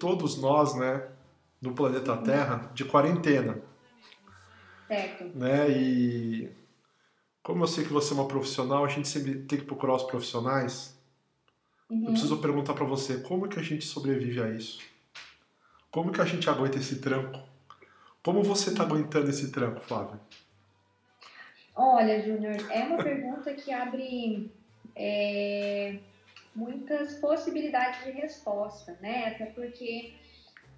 todos nós, né, no planeta uhum. Terra, de quarentena. Certo. Né, e como eu sei que você é uma profissional, a gente sempre tem que procurar os profissionais. Uhum. Eu preciso perguntar para você, como é que a gente sobrevive a isso? Como que a gente aguenta esse tranco? Como você está aguentando esse tranco, Flávia? Olha, Júnior, é uma pergunta que abre é, muitas possibilidades de resposta, né? Até porque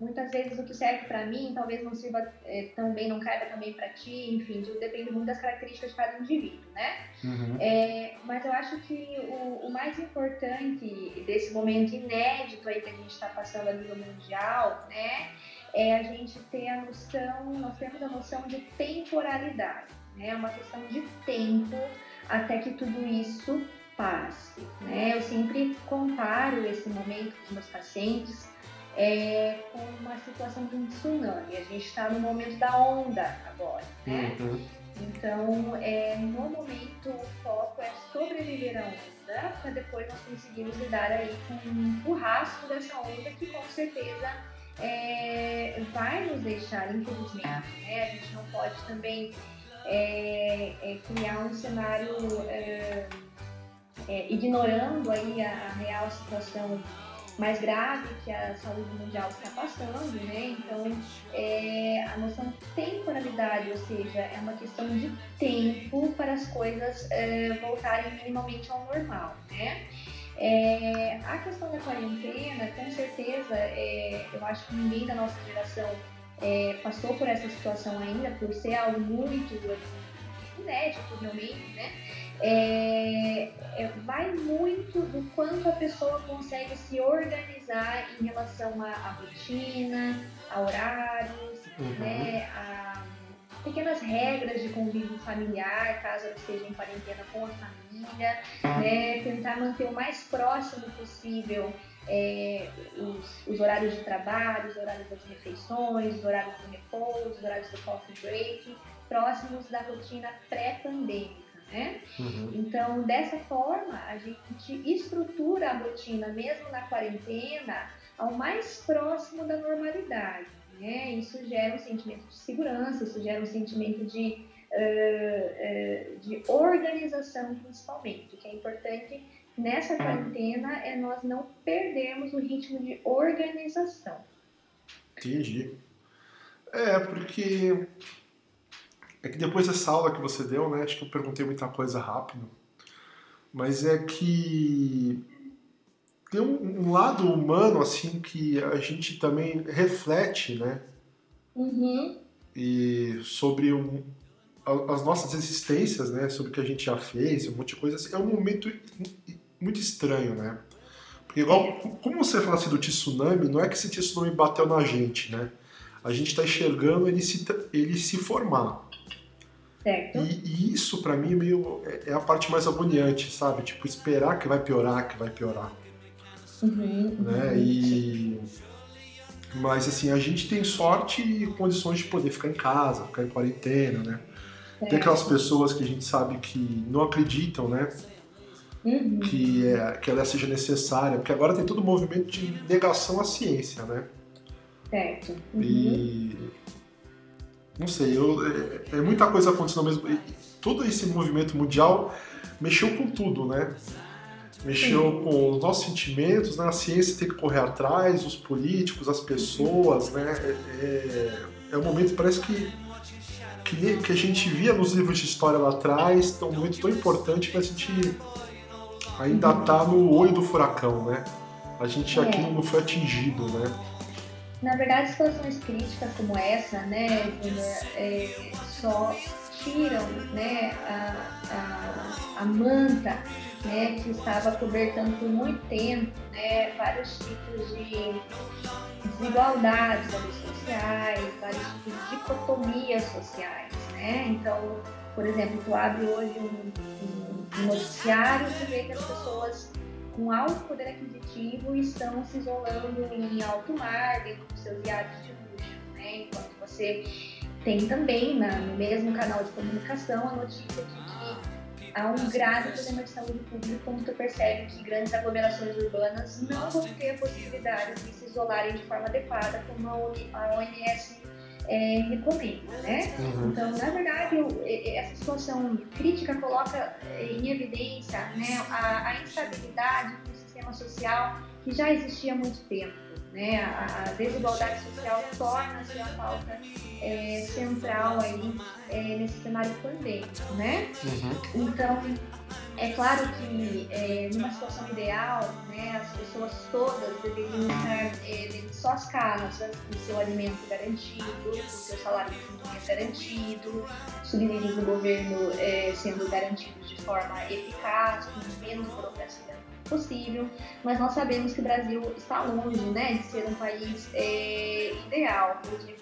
muitas vezes o que serve para mim talvez não sirva é, tão bem, não caiba também para ti, enfim, depende muito das características de cada indivíduo, né? Uhum. É, mas eu acho que o, o, mais importante desse momento inédito aí que a gente está passando a nível mundial, né? É a gente ter a noção, nós temos a noção de temporalidade, né? É uma questão de tempo até que tudo isso passe, né? Eu sempre comparo esse momento com os meus pacientes é, com uma situação de um tsunami. A gente está no momento da onda agora, né? Uhum. Então, é, no momento, o foco é sobreviver à onda, para depois nós conseguirmos lidar aí com o rastro dessa onda, que com certeza é, vai nos deixar, infelizmente, né? A gente não pode também é, é criar um cenário é, ignorando aí a, a real situação mais grave que a saúde mundial está passando, né? Então, é, a noção de temporalidade, ou seja, é uma questão de tempo para as coisas é, voltarem minimamente ao normal, né? É, a questão da quarentena, com certeza, é, eu acho que ninguém da nossa geração é, passou por essa situação ainda, por ser algo muito inédito realmente, né? É, é, vai muito do quanto a pessoa consegue se organizar em relação à, rotina, a horários, uhum. né, a pequenas regras de convívio familiar, caso ela esteja em quarentena com a família, né, tentar manter o mais próximo possível é, os, os, horários de trabalho, os horários das refeições, os horários do repouso, os horários do coffee break, próximos da rotina pré-pandêmica né? Uhum. Então, dessa forma, a gente estrutura a rotina, mesmo na quarentena, ao mais próximo da normalidade, né? Isso gera um sentimento de segurança, isso gera um sentimento de, uh, uh, de organização, principalmente, que é importante nessa quarentena é nós não perdermos o ritmo de organização. Entendi. É, porque é que depois dessa aula que você deu, né, acho que eu perguntei muita coisa rápido, mas é que tem um, um lado humano, assim, que a gente também reflete, né? Uhum. E sobre um, as nossas existências, né? Sobre o que a gente já fez, um monte de coisa. Assim, é um momento muito estranho, né? Porque igual, como você fala assim do tsunami, não é que esse tsunami bateu na gente, né? A gente está enxergando ele se, ele se formar. Certo. E, e isso para mim é meio é, é a parte mais agoniante, sabe? Tipo esperar que vai piorar, que vai piorar, uhum, né? Uhum. E mas assim a gente tem sorte e condições de poder ficar em casa, ficar em quarentena, né? Certo. Tem aquelas pessoas que a gente sabe que não acreditam, né? Uhum. Que, é, que ela seja necessária, porque agora tem todo o movimento de negação à ciência, né? Certo. Uhum. E não sei, eu, é, é, muita coisa acontecendo ao mesmo Todo esse movimento mundial mexeu com tudo, né? Mexeu Sim. com os nossos sentimentos, né? A ciência tem que correr atrás, os políticos, as pessoas, né? É, é, é um momento, parece que, que, que, a gente via nos livros de história lá atrás, é um momento tão importante que a gente ainda está no olho do furacão, né? A gente aqui é. não foi atingido, né? Na verdade, situações críticas como essa, né, é, só tiram né, a, a, a, manta né, que estava cobertando por muito tempo né, vários tipos de desigualdades sociais, vários tipos de dicotomias sociais. Né? Então, por exemplo, tu abre hoje um, um noticiário e vê que as pessoas com alto poder aquisitivo estão se isolando em alto mar, dentro dos seus iates de luxo, né? Enquanto você tem também na, no mesmo canal de comunicação a notícia de que há um grave problema de saúde pública quando tu percebe que grandes aglomerações urbanas não vão ter a possibilidade de se isolarem de forma adequada, como a OMS é, recomenda, né? Uhum. Então, na verdade, eu, essa situação crítica coloca em evidência né, a, a instabilidade do sistema social que já existia há muito tempo. Né? A, a desigualdade social torna-se a pauta é, central aí é, nesse cenário pandêmico, né? Uhum. Então, é claro que é, numa situação ideal, né, as pessoas todas deveriam estar é, em suas casas, com seu alimento garantido, com seu salário mínimo garantido, subsídios do governo é, sendo garantidos de forma eficaz, com menos burocracia possível, mas nós sabemos que o Brasil está longe né, de ser um país é, ideal. Eu digo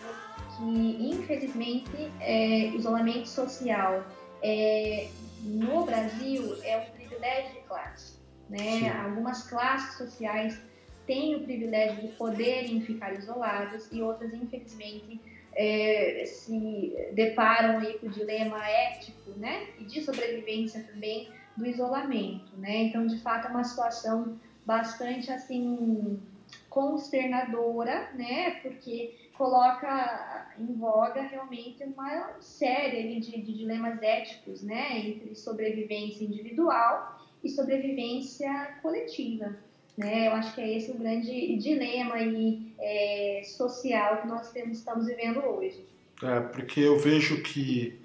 que, infelizmente, é, isolamento social é, no Brasil é um privilégio de classe. Né? Algumas classes sociais têm o privilégio de poderem ficar isoladas e outras, infelizmente, é, se deparam aí com o dilema ético né? e de sobrevivência também do isolamento. Né? Então, de fato, é uma situação bastante assim consternadora, né? porque coloca em voga realmente uma série de, de dilemas éticos, né, entre sobrevivência individual e sobrevivência coletiva. Né? Eu acho que é esse o grande dilema aí, é, social que nós temos, estamos vivendo hoje. É, porque eu vejo que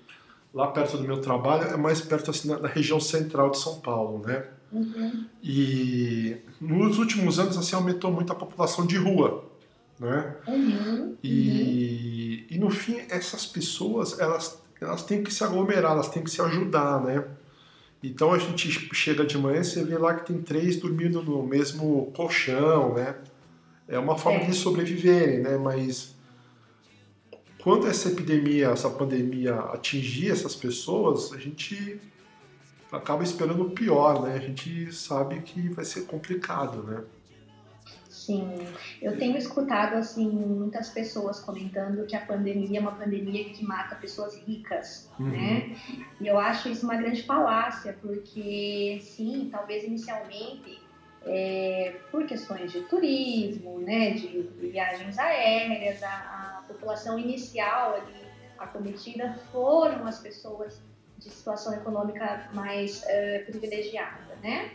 lá perto do meu trabalho é mais perto assim, da região central de São Paulo, né? Uhum. E nos últimos anos assim aumentou muito a população de rua né? Uhum, e, uhum. e no fim essas pessoas elas elas têm que se aglomerar, elas têm que se ajudar, né? Então a gente chega de manhã e você vê lá que tem três dormindo no mesmo colchão, né? É uma forma é. de sobreviverem, né? Mas quando essa epidemia, essa pandemia atingir essas pessoas, a gente acaba esperando o pior, né? A gente sabe que vai ser complicado, né? Sim, eu tenho escutado assim muitas pessoas comentando que a pandemia é uma pandemia que mata pessoas ricas, uhum. né? E eu acho isso uma grande falácia, porque sim, talvez inicialmente é, por questões de turismo, né, de viagens aéreas, a, a população inicial ali acometida foram as pessoas de situação econômica mais uh, privilegiada, né?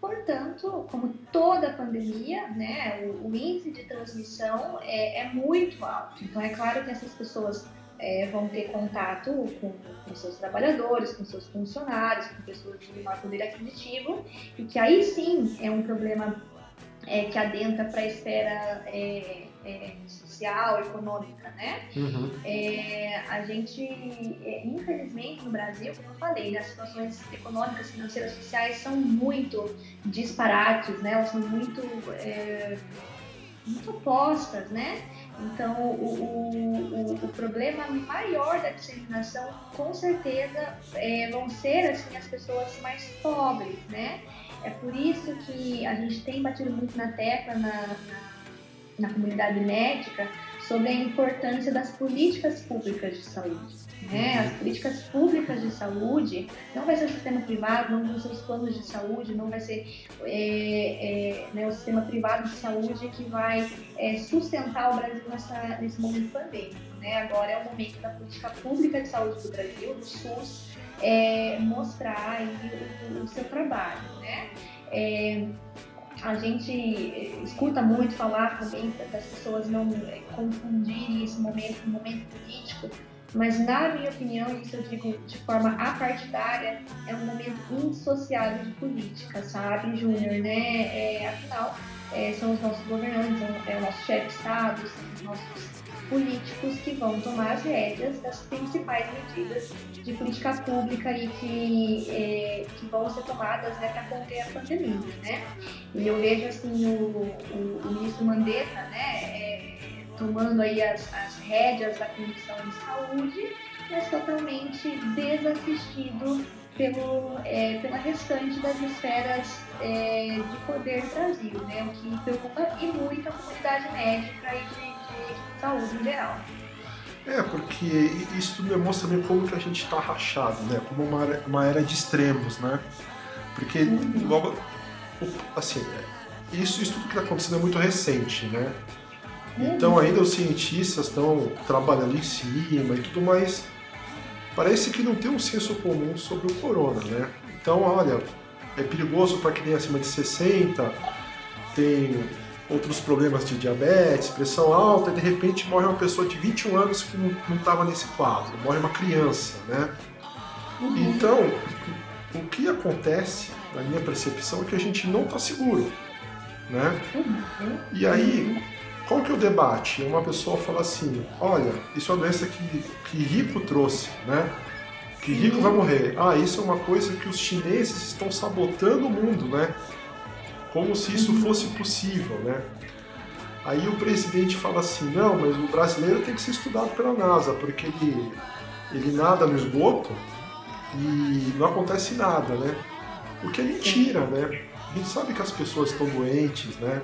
Portanto, como toda pandemia, né, o, o índice de transmissão é, é, muito alto. Então, é claro que essas pessoas é, vão ter contato com, com, seus trabalhadores, com seus funcionários, com pessoas de menor poder aquisitivo, e que aí sim é um problema é, que adentra para a esfera é, é, social, econômica, né? Uhum. É, a gente, é, infelizmente, no Brasil, como eu falei, né, as situações econômicas, financeiras, sociais são muito disparates, né? Elas são muito, é, muito opostas, né? Então, o, o, o, problema maior da disseminação, com certeza, é, vão ser assim, as pessoas mais pobres, né? É por isso que a gente tem batido muito na tecla na, na na comunidade médica sobre a importância das políticas públicas de saúde. Né? As políticas públicas de saúde não vai ser o sistema privado, não vão ser os planos de saúde, não vai ser é, é, né, o sistema privado de saúde que vai é, sustentar o Brasil nessa, nesse momento pandêmico. Né? Agora é o momento da política pública de saúde do Brasil, do SUS, é, mostrar aí o, o, seu trabalho. Né? A gente escuta muito falar também das pessoas não é, confundirem esse momento com um momento político, mas na minha opinião, isso eu digo de forma apartidária, é um momento insociável de política, sabe, Júnior, né? É, afinal, é, são os nossos governantes, é o nosso chefe de Estado, são os nossos políticos que vão tomar as rédeas das principais medidas de política pública e que, é, que vão ser tomadas né, para conter a pandemia. Né? E eu vejo assim, o, o, o ministro Mandetta né, é, tomando aí as, as rédeas da Comissão de Saúde, mas totalmente desassistido pelo, é, pela restante das esferas é, de poder do Brasil, né? o que preocupa e muito a comunidade médica e de saúde em geral. É, porque isso tudo demonstra também como que a gente está rachado, né? Como uma, uma era de extremos, né? Porque uhum. logo, assim, isso, isso tudo que está acontecendo é muito recente, né? Uhum. Então ainda os cientistas estão trabalhando em cima e tudo mais. Parece que não tem um senso comum sobre o corona, né? Então, olha, é perigoso para quem é acima de 60, tem outros problemas de diabetes, pressão alta, e de repente morre uma pessoa de 21 anos que não estava nesse quadro, morre uma criança, né? Uhum. Então, o que acontece, na minha percepção, é que a gente não está seguro, né? Uhum. E aí, qual que é o debate? Uma pessoa fala assim, olha, isso é uma doença que, que rico trouxe, né? Que rico vai morrer. Ah, isso é uma coisa que os chineses estão sabotando o mundo, né? Como se isso fosse possível, né? Aí o presidente fala assim, não, mas o brasileiro tem que ser estudado pela NASA, porque ele, ele nada no esgoto e não acontece nada, né? O que é mentira, né? A gente sabe que as pessoas estão doentes, né?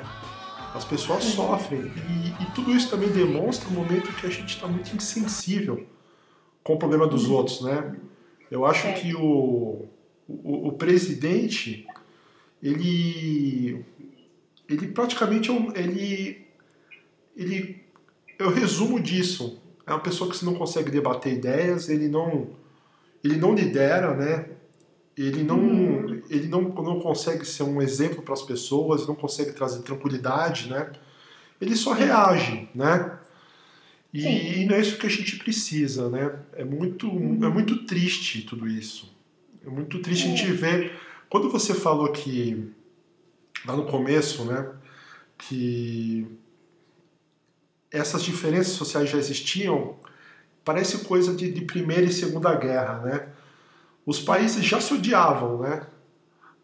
As pessoas sofrem. E, e tudo isso também demonstra o momento que a gente está muito insensível com o problema dos uhum. outros, né? Eu acho que o, o, o presidente ele ele praticamente é ele ele eu resumo disso. É uma pessoa que não consegue debater ideias ele não ele não lidera né? Ele não uhum. ele não, não consegue ser um exemplo para as pessoas não consegue trazer tranquilidade né? Ele só reage né? E, e, não é isso que a gente precisa né? É muito é muito triste tudo isso. É muito triste a gente é. ver quando você falou que, lá no começo, né, que essas diferenças sociais já existiam, parece coisa de, de Primeira e Segunda Guerra, né? Os países já se odiavam, né?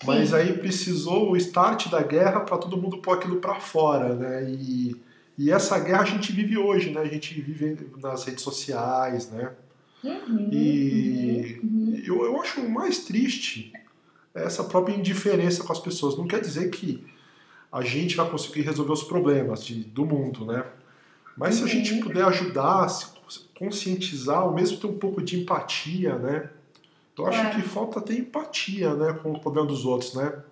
Mas Sim. aí precisou o start da guerra para todo mundo pôr aquilo para fora, né? E, e essa guerra a gente vive hoje, né? A gente vive nas redes sociais, né? Uhum, e uhum. Eu, eu acho o mais triste essa própria indiferença com as pessoas. Não quer dizer que a gente vai conseguir resolver os problemas de, do mundo, né? Mas se a gente uhum. puder ajudar, se conscientizar, ao mesmo ter um pouco de empatia, né? Eu acho é. que falta ter empatia, né, com o problema dos outros, né?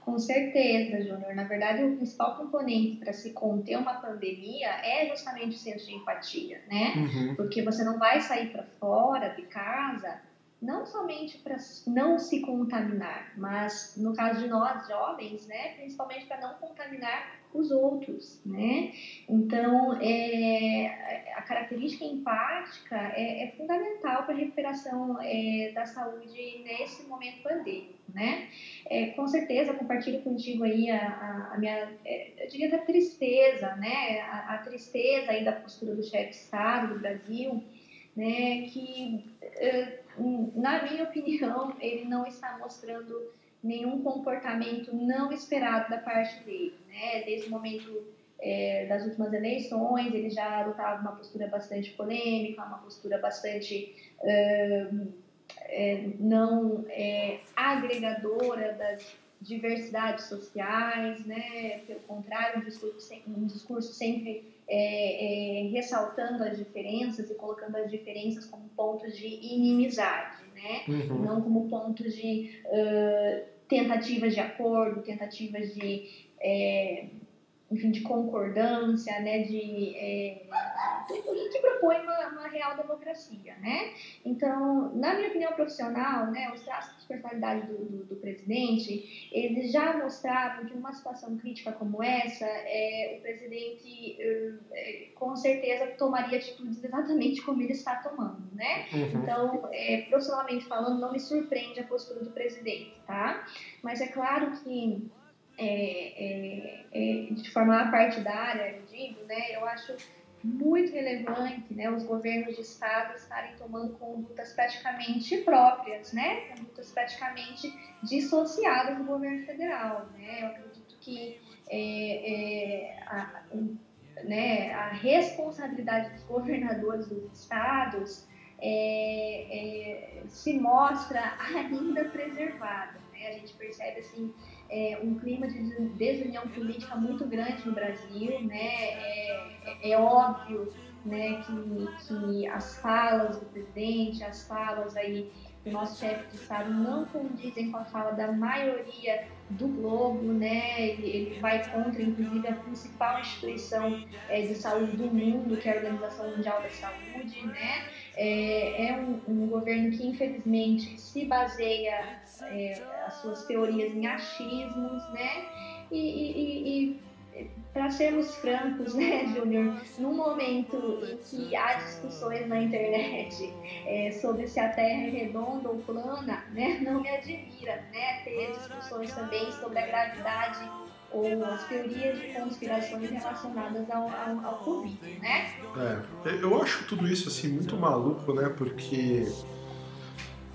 Com certeza, Júnior. Na verdade, o principal componente para se conter uma pandemia é justamente o senso de empatia, né? Uhum. Porque você não vai sair para fora de casa não somente para não se contaminar, mas no caso de nós jovens, né, principalmente para não contaminar os outros, né? Então, é, a característica empática é, é fundamental para a recuperação é, da saúde nesse momento pandêmico, né? É, com certeza, compartilho contigo aí a, a, minha, é, eu diria da tristeza, né? A, a tristeza aí da postura do chefe de Estado do Brasil, né? Que é, na minha opinião, ele não está mostrando nenhum comportamento não esperado da parte dele, né? Desde o momento é, das últimas eleições, ele já adotava uma postura bastante polêmica, uma postura bastante é, não é, agregadora das diversidades sociais, né? Pelo contrário, um discurso, um discurso sempre é, é, ressaltando as diferenças e colocando as diferenças como pontos de inimizade, né? Uhum. Não como pontos de uh, tentativas de acordo, tentativas de é, enfim, de concordância, né, de, é, que propõe uma, uma, real democracia, né? Então, na minha opinião profissional, né, os traços de personalidade do, do, do, presidente, eles já mostravam que numa situação crítica como essa, é, o presidente é, com certeza tomaria atitudes exatamente como ele está tomando, né? Uhum. Então, é, profissionalmente falando, não me surpreende a postura do presidente, tá? Mas é claro que é, é, é, de forma partidária, eu digo, né, eu acho muito relevante né, os governos de estado estarem tomando condutas praticamente próprias, né, condutas praticamente dissociadas do governo federal. Né? Eu acredito que é, é, a, né, a responsabilidade dos governadores dos estados é, se mostra ainda preservada. Né? A gente percebe assim é, um clima de desunião política muito grande no Brasil, né? É, é, é óbvio né, que, que as falas do presidente, as falas aí do nosso chefe de Estado não condizem com a fala da maioria do globo, né? Ele, ele vai contra, inclusive, a principal instituição é, de saúde do mundo, que é a Organização Mundial da Saúde, né? É, é um, um, governo que, infelizmente, se baseia é, as suas teorias em achismos, né? e, e, e para sermos francos, né, Júnior, num momento em que há discussões na internet é, sobre se a Terra é redonda ou plana, né, não me admira, né, ter discussões também sobre a gravidade ou as teorias de conspirações relacionadas ao, ao, ao Covid, né? É, eu acho tudo isso assim muito maluco, né, porque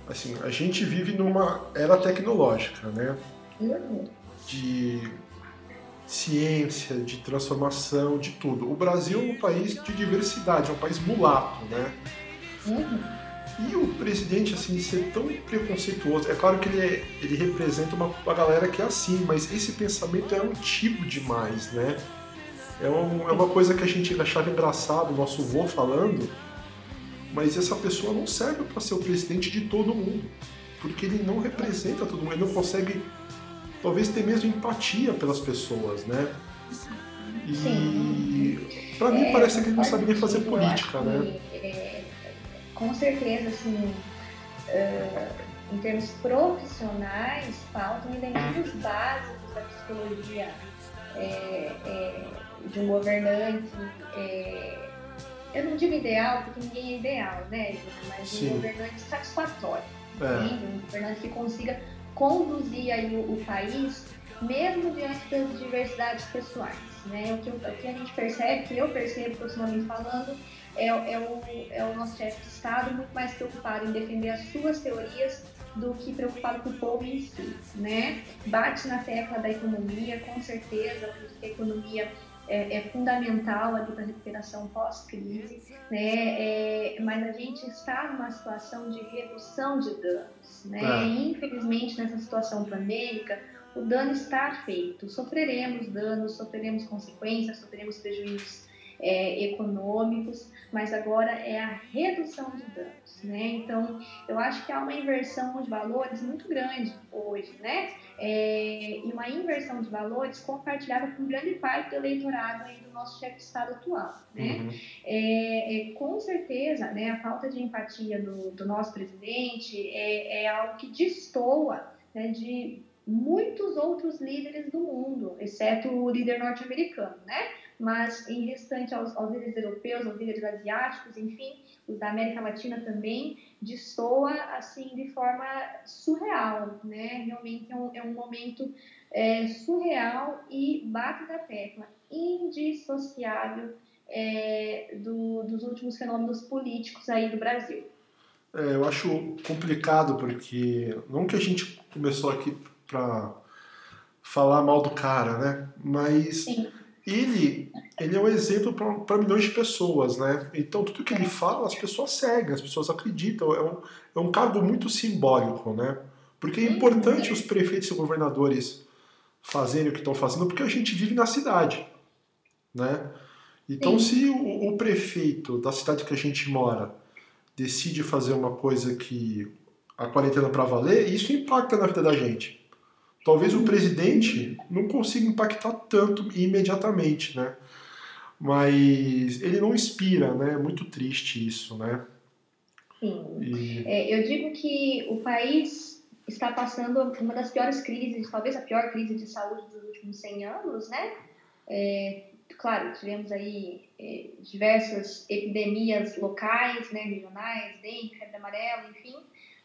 assim a gente vive numa era tecnológica, né? Uhum. De ciência, de transformação, de tudo. O Brasil é um país de diversidade, é um país mulato, né? Uhum. E o presidente, assim, ser tão preconceituoso, é claro que ele, é, ele representa uma, uma galera que é assim, mas esse pensamento é antigo demais, né? É, um, é uma coisa que a gente achava engraçado, nosso vô falando, mas essa pessoa não serve para ser o presidente de todo mundo, porque ele não representa todo mundo, ele não consegue talvez ter mesmo empatia pelas pessoas, né? E para mim é, parece que ele não sabe nem fazer política, né? É, com certeza, assim, uh, em termos profissionais, faltam elementos básicos da psicologia é, é de um governante. Eu não digo ideal, porque ninguém é ideal, né? Mas Sim. um governante satisfatório. É. Um governante que consiga conduzir aí o, o país, mesmo diante das diversidades pessoais. Né? O, que, o que a gente percebe, que eu percebo profissionalmente falando, é, é, o, é o nosso chefe de Estado muito mais preocupado em defender as suas teorias do que preocupado com o povo em si, né? Bate na tecla da economia, com certeza, porque a economia é, é fundamental ali para a recuperação pós-crise, né? É, mas a gente está numa situação de redução de danos, né? É. Infelizmente, nessa situação pandêmica, o dano está feito. Sofreremos danos, sofreremos consequências, sofreremos prejuízos é, econômicos, mas agora é a redução de danos, né? Então, eu acho que há uma inversão de valores muito grande hoje, né? É, e uma inversão de valores compartilhada com grande parte do eleitorado aí do nosso chefe de Estado atual, né? Uhum. É, é, com certeza, né, a falta de empatia do, do nosso presidente é, é algo que destoa né, de muitos outros líderes do mundo, exceto o líder norte-americano, né? Mas em restante aos, aos, líderes europeus, aos líderes asiáticos, enfim, os da América Latina também, destoa assim de forma surreal, né? Realmente é um, é um momento é, surreal e bate da tecla, indissociável é, do, dos últimos fenômenos políticos aí do Brasil. É, eu acho complicado porque não que a gente começou aqui para falar mal do cara, né? Mas Sim. Ele ele é um exemplo para milhões de pessoas, né? Então tudo que ele fala as pessoas seguem, as pessoas acreditam. É um, é um cargo muito simbólico, né? Porque é importante os prefeitos e governadores fazerem o que estão fazendo, porque a gente vive na cidade, né? Então, Sim. se o, o, prefeito da cidade que a gente mora decide fazer uma coisa que a quarentena para valer, isso impacta na vida da gente. Talvez o presidente não consiga impactar tanto imediatamente, né? Mas ele não inspira, né? É muito triste isso, né? Sim. E... É, eu digo que o país está passando uma das piores crises, talvez a pior crise de saúde dos últimos 100 anos, né? É, claro, tivemos aí é, diversas epidemias locais, né, regionais, dengue, febre amarela, enfim,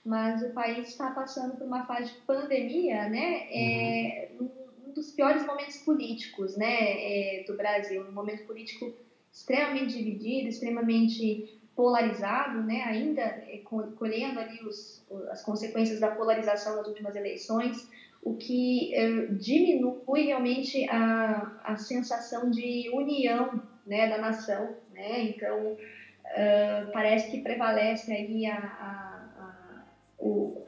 mas o país está passando por uma fase de pandemia, né? É, uhum. um dos piores momentos políticos, né, é, do Brasil, um momento político extremamente dividido, extremamente polarizado, né? Ainda é, colhendo ali os, as consequências da polarização das últimas eleições, o que é, diminui realmente a, a sensação de união, né, da nação, né? Então uh, parece que prevalece aí a, a o,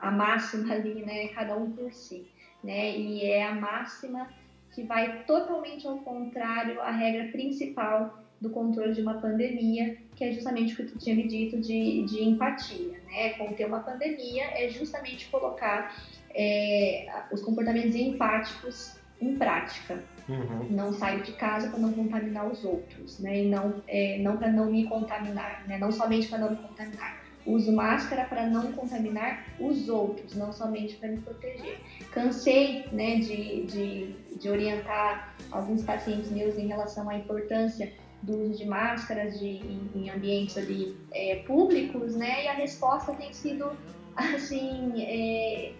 a máxima ali, né? Cada um por si, né? E é a máxima que vai totalmente ao contrário à regra principal do controle de uma pandemia, que é justamente o que tu tinha me dito de, de empatia, né? Conter uma pandemia é justamente colocar é, os comportamentos empáticos em prática. Uhum. Não saio de casa para não contaminar os outros, né? E não, é, não para não me contaminar, né? Não somente para não me contaminar. Uso máscara para não contaminar os outros, não somente para me proteger. Cansei né, de, de, de orientar alguns pacientes meus em relação à importância do uso de máscaras de, em, em ambientes ali é, públicos, né? E a resposta tem sido assim é,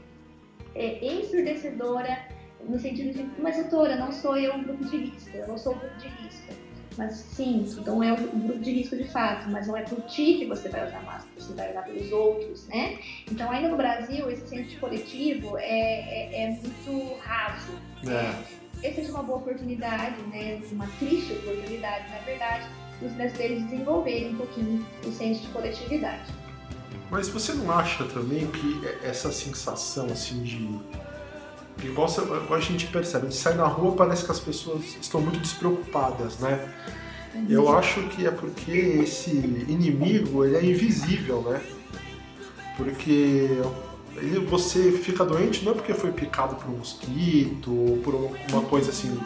é, ensurdecedora no sentido de, mas doutora, não sou eu um grupo de risco, eu não sou o grupo de risco. Mas sim, então é um grupo de risco de fato, mas não é por ti que você vai usar máscara, você vai usar pelos outros, né? Então ainda no Brasil esse senso coletivo é, é, é muito raso. É essa é uma boa oportunidade, né, uma triste oportunidade, na verdade, dos brasileiros desenvolverem um pouquinho o senso de coletividade. Mas você não acha também que essa sensação assim de igual, igual a gente percebe, a gente sai na rua parece que as pessoas estão muito despreocupadas, né? Uhum. Eu acho que é porque esse inimigo ele é invisível, né? Porque ele, você fica doente não é porque foi picado por um mosquito ou por uma coisa assim.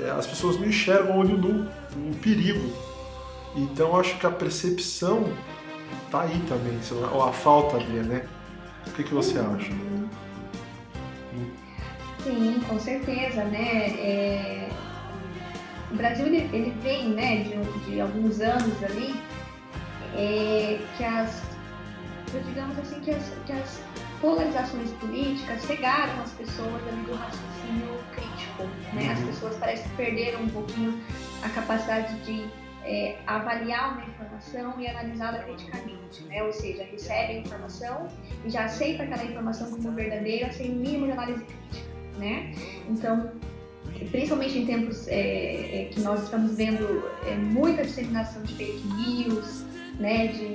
É, as pessoas não enxergam olho nu, um perigo. Então acho que a percepção tá aí também, ou a falta dele, né? O que, que você acha? Sim, com certeza, né? É... O Brasil ele, ele vem, né, de, de alguns anos ali, é, que as, digamos assim, que as, que as polarizações políticas cegaram as pessoas ali do raciocínio crítico. Né? As uhum. pessoas parecem que perderam um pouquinho a capacidade de é, avaliar uma informação e analisá-la criticamente, né? ou seja, recebe a informação e já aceita aquela informação como verdadeira sem o mínimo de análise crítica. Né? Então, principalmente em tempos é, é, que nós estamos vendo é, muita disseminação de fake news, né? de,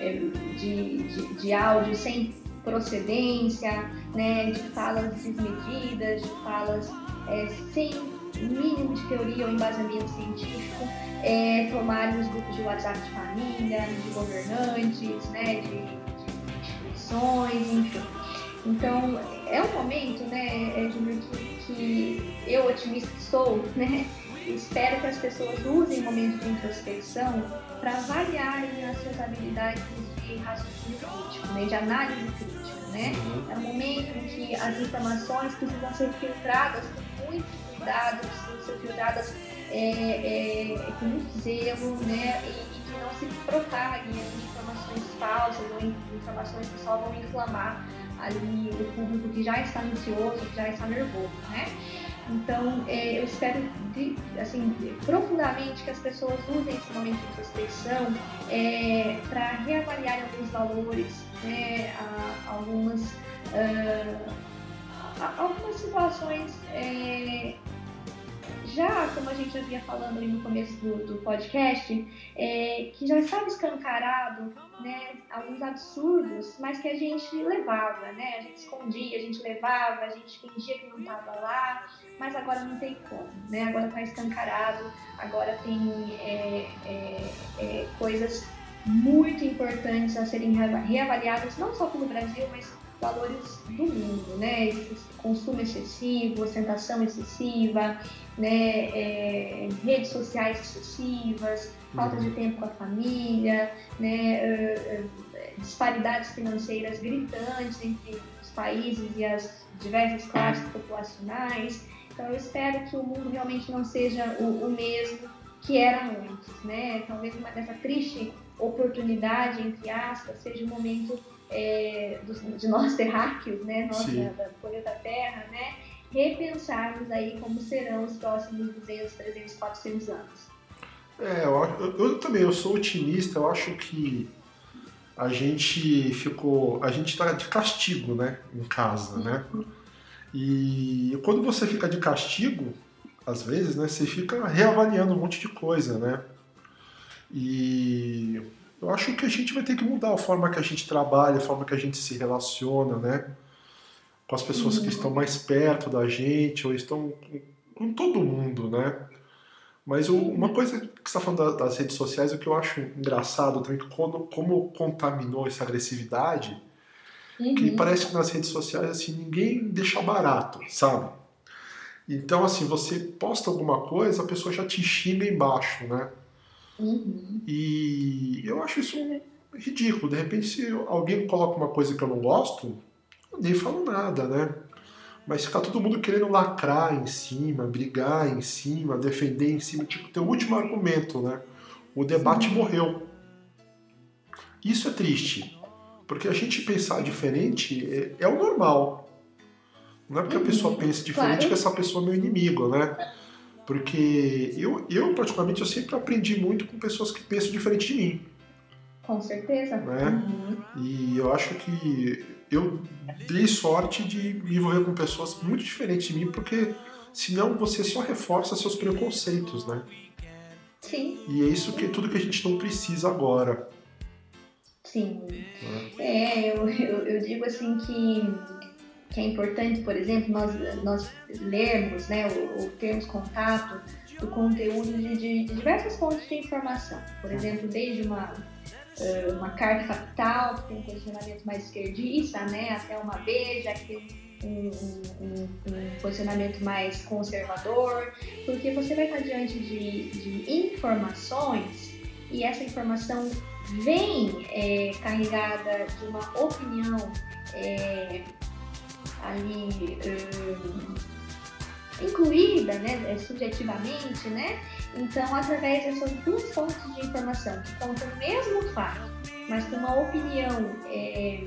é, de, de, de áudio sem procedência, né, de falas desmedidas, de falas é, sem mínimo de teoria ou embasamento científico, é, tomarem os grupos de WhatsApp de família, de governantes, né, de, de instituições, enfim. Então, é um momento, né, Júnior, que, que eu, otimista que sou, né, espero que as pessoas usem momentos de introspecção para avaliarem as suas habilidades de raciocínio crítico, né, de análise crítica. Né? É um momento em que as informações precisam ser filtradas com muito cuidado, precisam ser filtradas é, é, com muito zelo, né? E, e, que não se propaguem informações falsas ou informações que só vão inflamar ali o público que já está ansioso, que já está nervoso, né? Então, é, eu espero de, assim, profundamente que as pessoas usem esse momento de introspecção é, para reavaliar alguns valores, né, a, algumas, uh, a, algumas situações é, já, como a gente havia falando ali no começo do, do podcast, é, que já estava escancarado, né, alguns absurdos, mas que a gente levava, né, a gente escondia, a gente levava, a gente fingia que não estava lá, mas agora não tem como, né, agora está escancarado, agora tem é, é, é, coisas muito importantes a serem reavaliadas, não só pelo Brasil, mas valores do mundo, né? Consumo excessivo, ostentação excessiva, né? É, redes sociais excessivas, falta de uhum. tempo com a família, né? Uh, disparidades financeiras gritantes entre os países e as diversas classes populacionais. Então eu espero que o mundo realmente não seja o, o mesmo que era antes, né? Talvez uma dessa triste oportunidade, entre aspas, seja o um momento é, de nós terráqueos, né, nós da, do planeta Terra, né, repensarmos aí como serão os próximos 200, 300, 400 anos. É, eu, eu, eu também, eu sou otimista, eu acho que a gente ficou, a gente está de castigo, né, em casa, né, e quando você fica de castigo, às vezes, né, você fica reavaliando um monte de coisa, né, e eu acho que a gente vai ter que mudar a forma que a gente trabalha, a forma que a gente se relaciona, né? Com as pessoas uhum. que estão mais perto da gente, ou estão com todo mundo, né? Mas o, uma coisa que você está falando das redes sociais, o que eu acho engraçado também, quando, como contaminou essa agressividade, uhum. que parece que nas redes sociais assim ninguém deixa barato, sabe? Então, assim, você posta alguma coisa, a pessoa já te xinga embaixo, né? Uhum. E eu acho isso ridículo. De repente, se alguém coloca uma coisa que eu não gosto, eu nem falo nada, né? Mas ficar todo mundo querendo lacrar em cima, brigar em cima, defender em cima, tipo, ter o último argumento, né? O debate Sim. morreu. Isso é triste, porque a gente pensar diferente é, é o normal. Não é porque a pessoa uhum. pense diferente claro. que essa pessoa é meu inimigo, né? Porque eu, eu, particularmente, eu sempre aprendi muito com pessoas que pensam diferente de mim. Com certeza. Né? Uhum. E eu acho que eu dei sorte de me envolver com pessoas muito diferentes de mim, porque senão você só reforça seus preconceitos, né? Sim. E é isso que tudo que a gente não precisa agora. Sim. É, é eu, eu, eu digo assim que que é importante, por exemplo, nós, nós lermos, né, ou, ou termos contato do conteúdo de, de, de, diversas fontes de informação. Por exemplo, desde uma, uma carta capital, que tem um posicionamento mais esquerdista, né, até uma Veja, que tem um, um, um, posicionamento mais conservador, porque você vai estar diante de, de informações e essa informação vem é, carregada de uma opinião é, ali um, incluída, né, subjetivamente, né? Então, através dessas duas fontes de informação que contam o mesmo fato, mas com uma opinião é,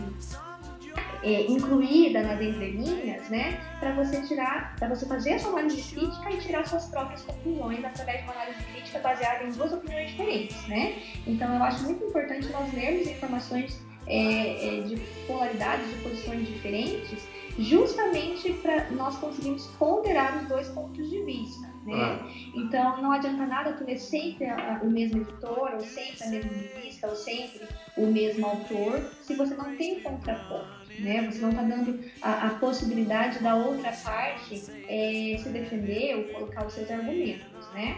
é, incluída nas entrelinhas, né, para você tirar, para você fazer a sua análise crítica e tirar suas próprias conclusões através de uma análise crítica baseada em duas opiniões diferentes, né? Então, eu acho muito importante nós lermos informações é, é de polaridades, de posições diferentes, justamente para nós conseguirmos ponderar os dois pontos de vista. Né? Ah. Então não adianta nada tu ler sempre a, o mesmo editor, ou sempre a mesma revista, ou sempre o mesmo autor, se você não tem contraponto. Né? Você não está dando a, a, possibilidade da outra parte é, se defender ou colocar os seus argumentos. Né?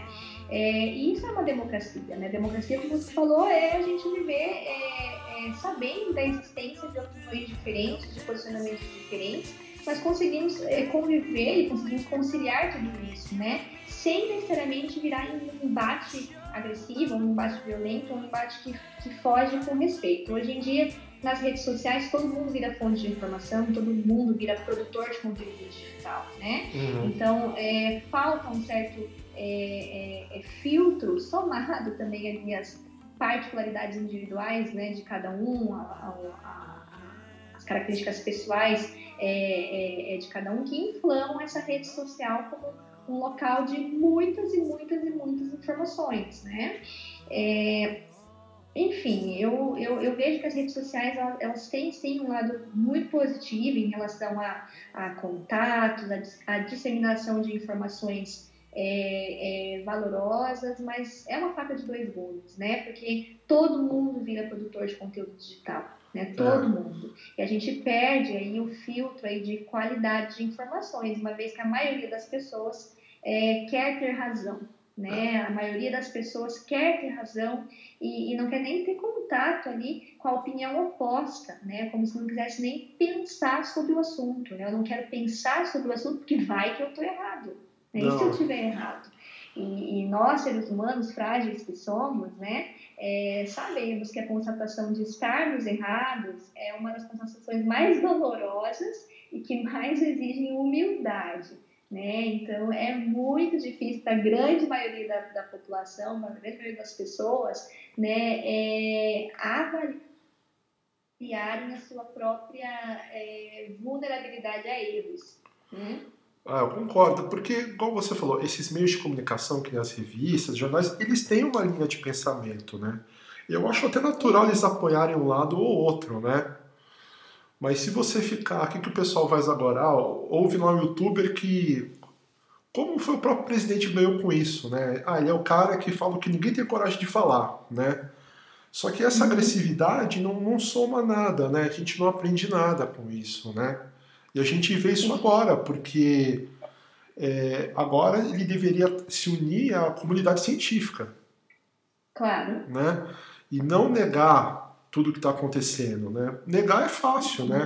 É, e isso é uma democracia. Né? Democracia, como você falou, é a gente viver é, é, sabendo da existência de opiniões diferentes, de posicionamentos diferentes, mas conseguimos é, conviver e conseguimos conciliar tudo isso, né? Sem necessariamente virar em um embate agressivo, um embate violento, um embate que, que foge com respeito. Hoje em dia, nas redes sociais, todo mundo vira fonte de informação, todo mundo vira produtor de conteúdo digital, né? Uhum. Então, é, falta um certo é, é, é filtro somado também às minhas particularidades individuais, né, de cada um, a, a, a, as características pessoais é, é, é, de cada um, que inflamam essa rede social como um local de muitas e muitas e muitas informações, né? É, enfim, eu, eu, eu, vejo que as redes sociais elas, elas, têm sim um lado muito positivo em relação a, a contatos, a, a disseminação de informações é, é, valorosas, mas é uma faca de dois gumes, né? Porque todo mundo vira produtor de conteúdo digital, né? Todo é. mundo. E a gente perde aí o filtro aí de qualidade de informações, uma vez que a maioria das pessoas é, quer ter razão, né? A maioria das pessoas quer ter razão e, e, não quer nem ter contato ali com a opinião oposta, né? Como se não quisesse nem pensar sobre o assunto, né? Eu não quero pensar sobre o assunto porque vai que eu estou errado. Né? E se eu estiver errado? E, e, nós, seres humanos frágeis que somos, né, é, sabemos que a constatação de estarmos errados é uma das constatações mais dolorosas e que mais exigem humildade. Né? Então, é muito difícil para a grande maioria da, da população, para a grande maioria das pessoas, né, é, avaliarem a sua própria é, vulnerabilidade a erros. Né? Ah, eu concordo, porque, igual você falou, esses meios de comunicação, que nem as revistas, jornais, eles têm uma linha de pensamento, né? Eu acho até natural eles apoiarem um lado ou outro, né? Mas se você ficar, o que, que o pessoal faz agora? Ah, houve lá um youtuber que. Como foi o próprio presidente que ganhou com isso, né? Ah, ele é o cara que fala o que ninguém tem coragem de falar, né? Só que essa uhum. agressividade não, não soma nada, né? A gente não aprende nada com isso, né? E a gente vê isso agora, porque é, agora ele deveria se unir à comunidade científica. Claro. Né? E não negar tudo que está acontecendo. Né? Negar é fácil, né?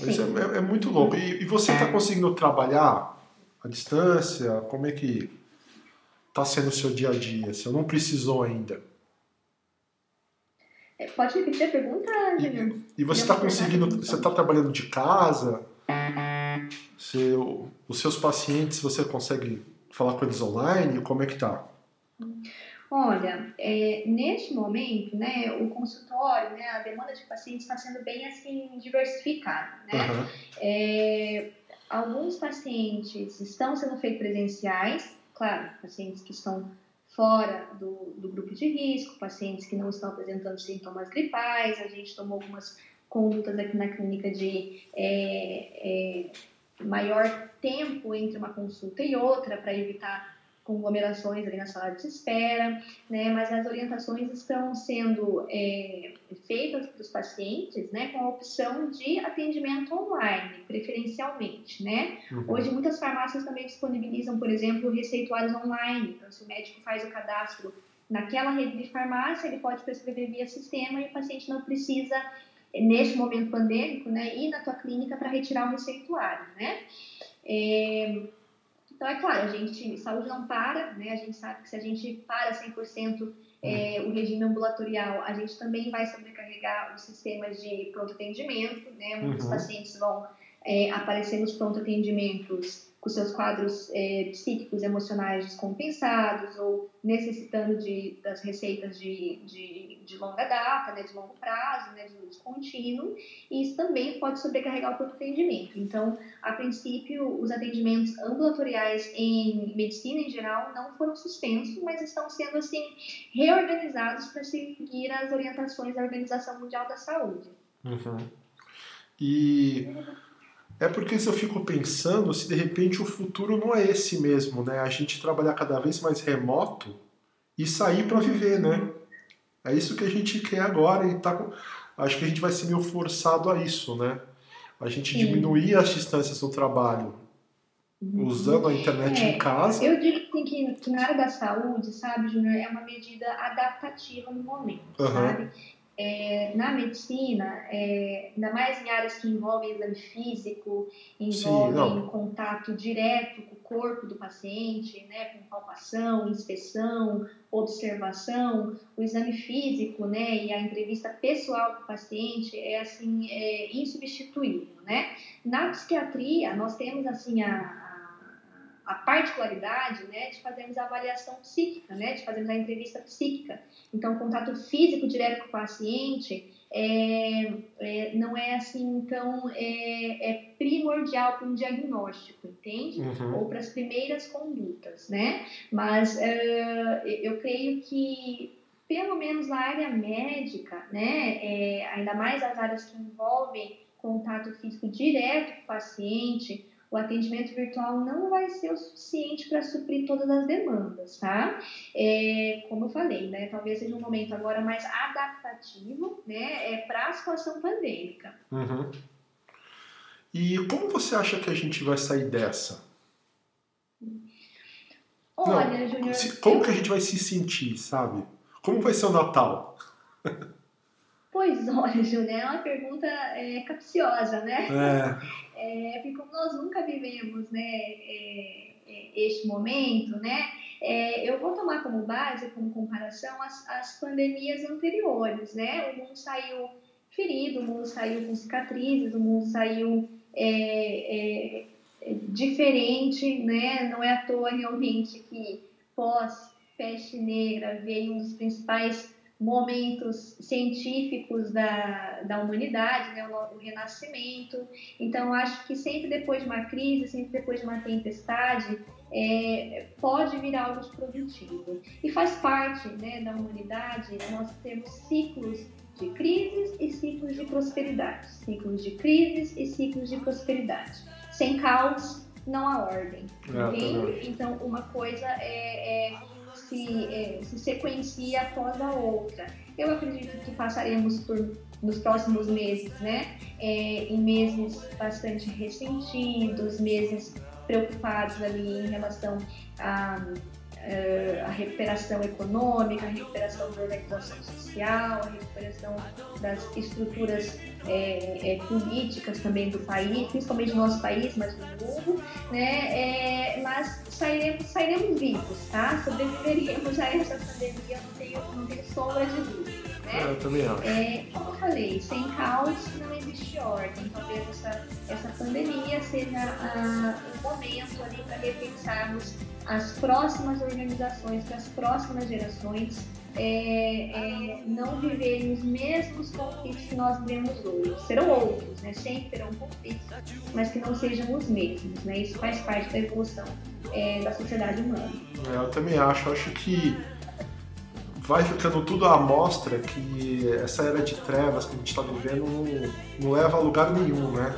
Mas é, é, é, muito louco. E, e você está conseguindo trabalhar à distância? Como é que está sendo o seu dia a dia? Você não precisou ainda? É, pode repetir a pergunta, Júnior? E, e você está conseguindo. Você está trabalhando de casa? Você, os seus pacientes, você consegue falar com eles online? Como é que tá? Olha, é, neste momento, né, o consultório, né, a demanda de pacientes está sendo bem assim diversificada, né? Uhum. É, alguns pacientes estão sendo feitos presenciais, claro, pacientes que estão fora do, do grupo de risco, pacientes que não estão apresentando sintomas gripais, a gente tomou algumas condutas aqui na clínica de é, é maior tempo entre uma consulta e outra para evitar conglomerações ali na sala de espera, né? Mas as orientações estão sendo é, feitas para os pacientes, né? Com a opção de atendimento online, preferencialmente, né? Uhum. Hoje muitas farmácias também disponibilizam, por exemplo, receituários online. Então, se o médico faz o cadastro naquela rede de farmácia, ele pode prescrever via sistema e o paciente não precisa neste momento pandêmico, né, ir na tua clínica para retirar o receituário, né? É, então, é claro, a gente, saúde não para, né? A gente sabe que se a gente para 100% é, o regime ambulatorial, a gente também vai sobrecarregar os sistemas de pronto atendimento, né? Muitos uhum. pacientes vão é, aparecer nos pronto atendimentos com seus quadros é, psíquicos, emocionais descompensados ou necessitando de, das receitas de, de, de longa data, né, de longo prazo, né, de uso contínuo, e isso também pode sobrecarregar o próprio atendimento. Então, a princípio, os atendimentos ambulatoriais em medicina em geral não foram suspensos, mas estão sendo assim reorganizados para seguir as orientações da Organização Mundial da Saúde. Uhum. E é porque se eu fico pensando se de repente o futuro não é esse mesmo, né? A gente trabalhar cada vez mais remoto e sair para viver, né? É isso que a gente quer agora e tá acho que a gente vai ser meio forçado a isso, né? A gente Sim. diminuir as distâncias no trabalho, uhum. usando a internet é, em casa. Eu digo assim, que, que na área da saúde, sabe, Júnior, é uma medida adaptativa no momento, uhum. sabe? É, na medicina, é, ainda mais em áreas que envolvem exame físico, envolvem Sim, contato direto com o corpo do paciente, né, com palpação, inspeção, observação, o exame físico, né, e a entrevista pessoal com o paciente é assim é insubstituível, né? Na psiquiatria nós temos assim a a particularidade né, de fazermos a avaliação psíquica, né, de fazermos a entrevista psíquica. Então, o contato físico direto com o paciente é, é, não é assim, então, é, é primordial para um diagnóstico, entende? Uhum. Ou para as primeiras condutas, né? Mas uh, eu creio que, pelo menos na área médica, né, é, ainda mais as áreas que envolvem contato físico direto com o paciente, o atendimento virtual não vai ser o suficiente para suprir todas as demandas, tá? É, como eu falei, né? Talvez seja um momento agora mais adaptativo, né? É, para a situação pandêmica. Uhum. E como você acha que a gente vai sair dessa? Olha, Júnior. Como eu... que a gente vai se sentir, sabe? Como vai ser o Natal? Pois olha, Júnior, é uma pergunta é, capciosa, né? É. é. porque como nós nunca vivemos né, é, é, este momento, né? É, eu vou tomar como base, como comparação, as, as pandemias anteriores, né? O mundo saiu ferido, o mundo saiu com cicatrizes, o mundo saiu é, diferente, né? Não é à toa realmente que pós peste negra veio um dos principais momentos científicos da, da humanidade, né, o, o, renascimento. Então, acho que sempre depois de uma crise, sempre depois de uma tempestade, é, pode vir algo de produtivo. E faz parte né, da humanidade nós temos ciclos de crises e ciclos de prosperidade. Ciclos de crises e ciclos de prosperidade. Sem caos, não há ordem. É, então, uma coisa é, é se, é, se sequencia após a outra. Eu acredito que passaremos por nos próximos meses, né? É, em meses bastante ressentidos, meses preocupados ali em relação a eh, a recuperação econômica, a recuperação da organização social, a recuperação das estruturas é, é, políticas também do país, principalmente do nosso país, mas do mundo, né? É, mas sairemos, sairemos vivos, tá? Sobreviveremos a essa pandemia, não tenho, não tenho sombra de dúvida. Né? Eu também acho. É, como eu falei, sem caos não existe ordem. Talvez essa, essa pandemia seja a, o momento ali para repensarmos as próximas organizações, para as próximas gerações é, é, não viverem os mesmos conflitos que nós vivemos hoje. Serão outros, né? sempre terão conflitos, mas que não sejam os mesmos. Né? Isso faz parte da evolução é, da sociedade humana. É, eu também acho. Eu acho que vai ficando tudo à mostra que essa era de trevas que a gente está vivendo não, não, leva a lugar nenhum, né?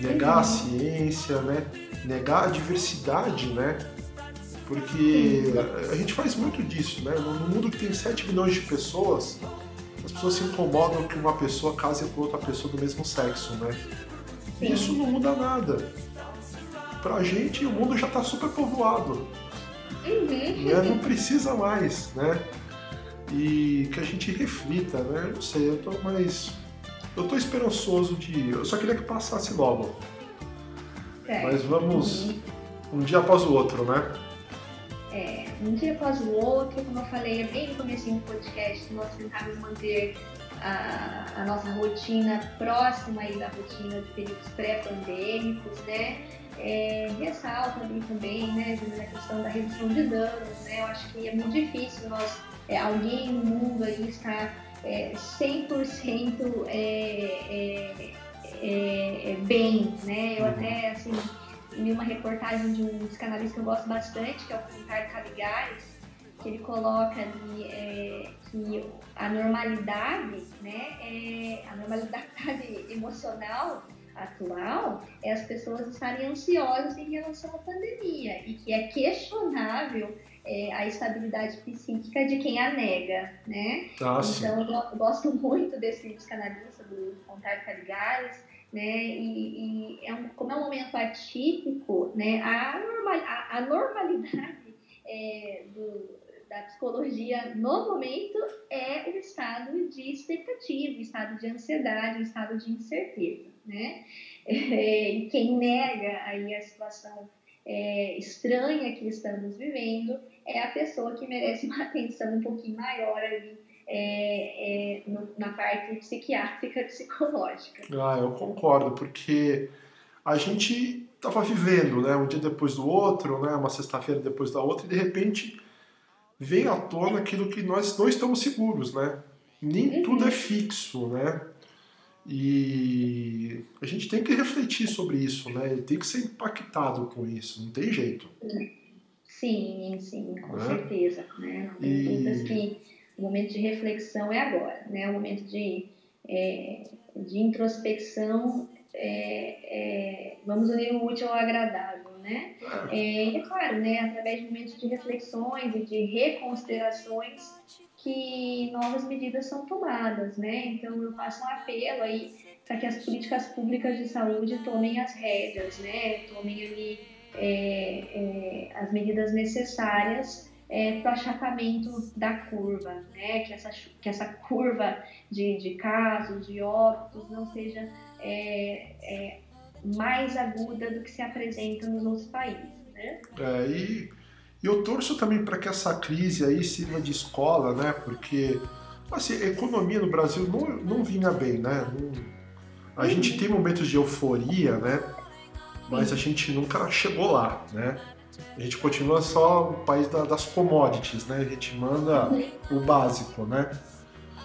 Negar uhum. a ciência, né? Negar a diversidade, né? Porque a gente faz muito disso, né? No mundo que tem 7 milhões de pessoas, as pessoas se incomodam que uma pessoa case com outra pessoa do mesmo sexo, né? E isso não muda nada. Pra gente, o mundo já tá super povoado. Uhum. Né? Não precisa mais, né? E que a gente reflita, né? Eu não sei, eu tô mais. Eu tô esperançoso de. Eu só queria que passasse logo. É. Mas vamos uhum. um dia após o outro, né? É, um dia após o outro, como eu falei bem no começo do podcast, nós tentamos manter a, a, nossa rotina próxima aí da rotina de períodos pré-pandêmicos, né? É, ressalta ali também, né, na questão da redução de danos, né? Eu acho que é muito difícil nós, é, alguém no mundo aí estar é, 100% é, é, é, é, bem, né? Eu uhum. até, assim, li uma reportagem de um psicanalista que eu gosto bastante, que é o Ricardo Caligares, que ele coloca ali é, que a normalidade, né, é, a normalidade emocional atual é as pessoas estarem ansiosas em relação à pandemia e que é questionável é, a estabilidade psíquica de quem a nega, né? Ah, então eu gosto muito desse psicanalista do Ricardo Caligares, né? E, e é um, como é um momento atípico, né? A, normal, a, a normalidade é, do, da psicologia no momento é o estado de expectativa, o estado de ansiedade, o estado de incerteza, né? É, quem nega aí a situação é, estranha que estamos vivendo é a pessoa que merece uma atenção um pouquinho maior ali é, é, no, na parte psiquiátrica psicológica. Ah, eu concordo, porque a gente estava vivendo, né, um dia depois do outro, né, uma sexta-feira depois da outra, e de repente vem à tona aquilo que nós não estamos seguros, né? Nem uhum. tudo é fixo, né? E a gente tem que refletir sobre isso, né? Tem que ser impactado com isso, não tem jeito. Sim, sim, com né? certeza. Né? Não tem e... dúvidas que o momento de reflexão é agora, né? O momento de, é, de introspecção, é, é, vamos unir o útil ao agradável, né? É, é claro, né? Através de momentos de reflexões e de reconsiderações que novas medidas são tomadas, né? Então eu faço um apelo aí para que as políticas públicas de saúde tomem as rédeas, né? Tomem ali é, é, as medidas necessárias é, para o achatamento da curva, né? que, essa, que essa curva de, de casos, de óbitos, não seja é, é, mais aguda do que se apresenta nos outros países. Né? É, e eu torço também para que essa crise aí sirva de escola, né? porque assim, a economia no Brasil não, não vinha bem, né? Não, a uhum. gente tem momentos de euforia, né? Mas a gente nunca chegou lá, né? A gente continua só o país da, das commodities, né? A gente manda uhum. o básico, né?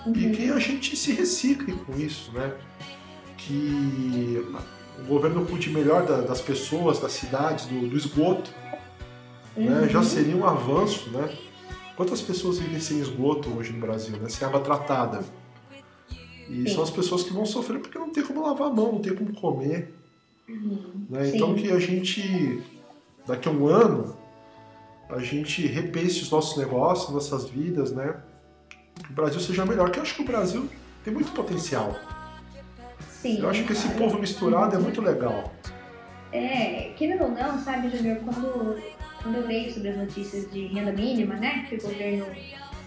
Uhum. E que a gente se recicle com isso, né? Que o governo cuide melhor da, das pessoas, das cidades, do, do esgoto, uhum. né? Já seria um avanço, né? Quantas pessoas vivem sem esgoto hoje no Brasil, né? Sem água tratada. E Sim. são as pessoas que vão sofrer porque não tem como lavar a mão, não tem como comer. Uhum. Né? Então que a gente daqui a um ano a gente repense os nossos negócios, nossas vidas, né? Que o Brasil seja melhor, que eu acho que o Brasil tem muito potencial. Sim, eu acho que esse povo misturado é muito legal. É, querendo ou não, sabe, Júnior, quando, quando eu leio sobre as notícias de renda mínima, né, que o governo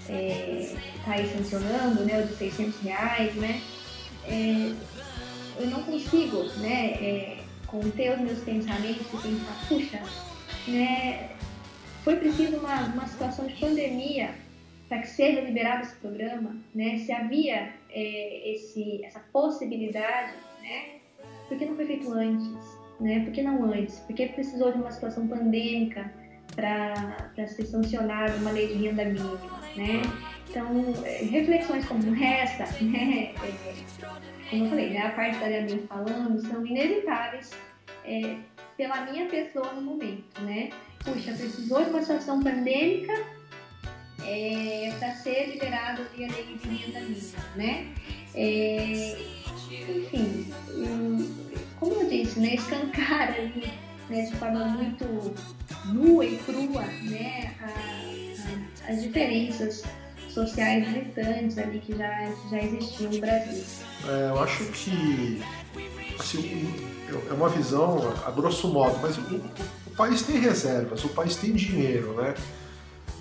está é, tá aí sancionando, né, o de 600 reais, né, é, eu não consigo, né, é, conter os meus pensamentos e pensar, puxa, né, foi preciso uma, uma situação de pandemia para que seja liberado esse programa, né, se havia é, esse, essa possibilidade, né, por que não foi feito antes, né, por que não antes, por que precisou de uma situação pandêmica para ser sancionada uma lei de renda mínima, né, então, é, reflexões como essa, né, é, como eu falei, né, a parte da minha falando, são inevitáveis é, pela minha pessoa no momento, né? Puxa, precisou de uma situação pandêmica é, para ser liberado ali a lei de né? É, enfim, como eu disse, né, escancar ali né, de forma muito nua e crua né, a, a, as diferenças sociais gritantes ali que já, já existiam no Brasil. É, eu acho que assim, é uma visão a grosso modo, mas o, o, país tem reservas, o país tem dinheiro, né?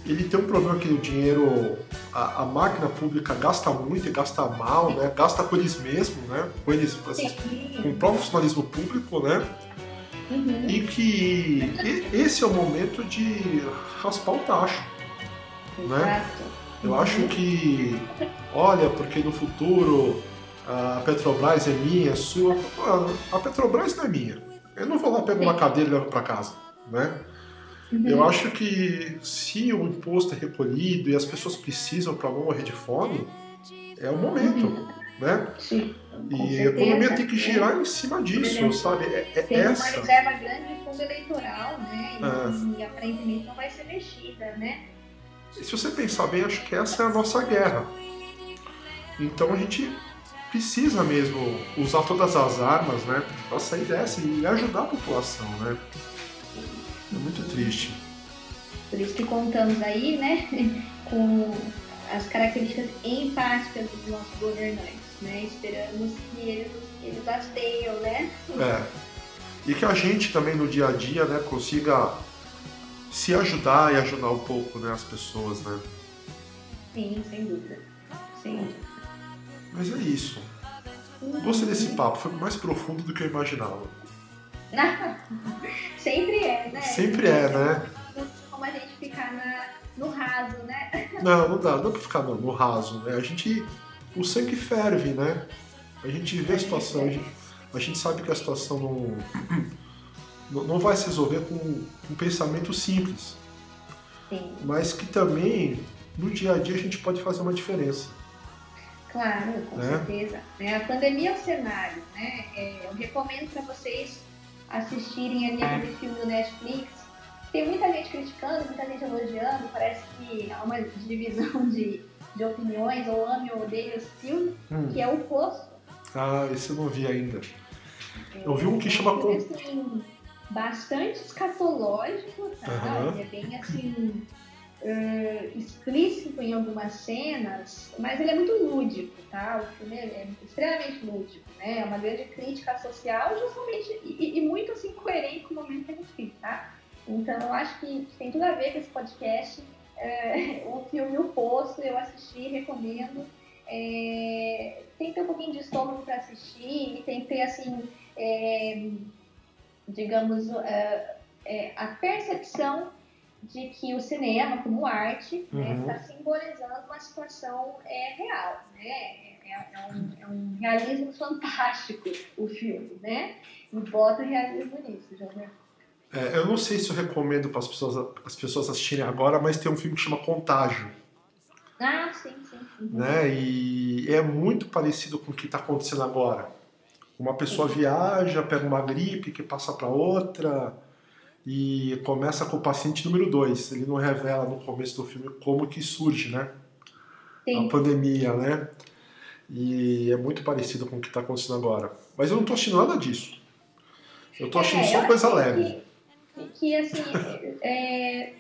Ele tem um problema que o dinheiro, a, a máquina pública gasta muito e gasta mal, né? Gasta com eles mesmos, né? Com eles, assim, com o profissionalismo público, né? Uhum. E que esse é o momento de raspar o tacho, né? Exato. né? Eu acho que, olha, porque no futuro a Petrobras é minha, é sua. A Petrobras não é minha. Eu não vou lá pegar uma cadeira e levo para casa, né? Uhum. Eu acho que se o imposto é recolhido e as pessoas precisam para não morrer de fome, é o momento, uhum. né? Sim. E certeza. a economia tem que girar é. em cima disso, sabe? É, é tem essa. uma reserva grande de fundo eleitoral, né? E, é. e aparentemente não vai ser mexida, né? E se você pensar bem, acho que essa é a nossa guerra. Então a gente precisa mesmo usar todas as armas, né, para sair dessa e ajudar a população, né? É muito triste. Por isso que contamos aí, né, com as características empáticas dos nossos governantes, né? Esperamos que eles, eles as tenham, né? É. E que a gente também no dia a dia, né, consiga se ajudar e ajudar um pouco, né, as pessoas, né? Sim, sem dúvida. Sim. Mas é isso. Gostei desse papo, foi mais profundo do que eu imaginava. Sempre é, né? Sempre é, né? Como a gente ficar na, no raso, né? Não, não dá, não dá pra ficar no, no raso, né? A gente. O sangue ferve, né? A gente vê a situação, a gente, a gente sabe que a situação não, não vai se resolver com um pensamento simples. Sim. Mas que também, no dia a dia, a gente pode fazer uma diferença. Claro, com né? certeza. Né? A pandemia é o cenário, né? É, eu recomendo para vocês assistirem ali aquele filme do Netflix. Tem muita gente criticando, muita gente elogiando, parece que há uma divisão de, de opiniões, ou ame ou odeio esse filme, hum. que é o Poço. Ah, esse eu não vi ainda. É, eu vi um que chama... É assim, bastante escatológico, tá? Uhum. é bem assim uh, explícito em algumas cenas, mas ele é muito lúdico, tá? O filme é extremamente lúdico, né? É uma grande crítica social, justamente, e, e, muito assim, coerente com o momento que a gente vive, tá? Então, eu acho que tem tudo a ver com esse podcast. O filme O Poço, eu assisti, recomendo. É, tem que ter um pouquinho de estômago para assistir e tem que ter, assim, é, digamos, uh, é, a percepção de que o cinema, como arte, está uhum. né, simbolizando uma situação é, real. Né? É, é, um, é, um, realismo fantástico o filme, né? E bota o realismo nisso, já viu? É, eu não sei se eu recomendo para as pessoas, as pessoas assistirem agora, mas tem um filme que chama Contágio. Ah, sim, sim. Uhum. Né? E é muito parecido com o que está acontecendo agora. Uma pessoa viaja, pega uma gripe que passa para outra, e começa com o paciente número 2. Ele não revela no começo do filme como que surge, né? Sim. A pandemia, né? E é muito parecido com o que está acontecendo agora. Mas eu não estou achando nada disso. Eu estou achando é, só coisa leve. Que, que assim, é,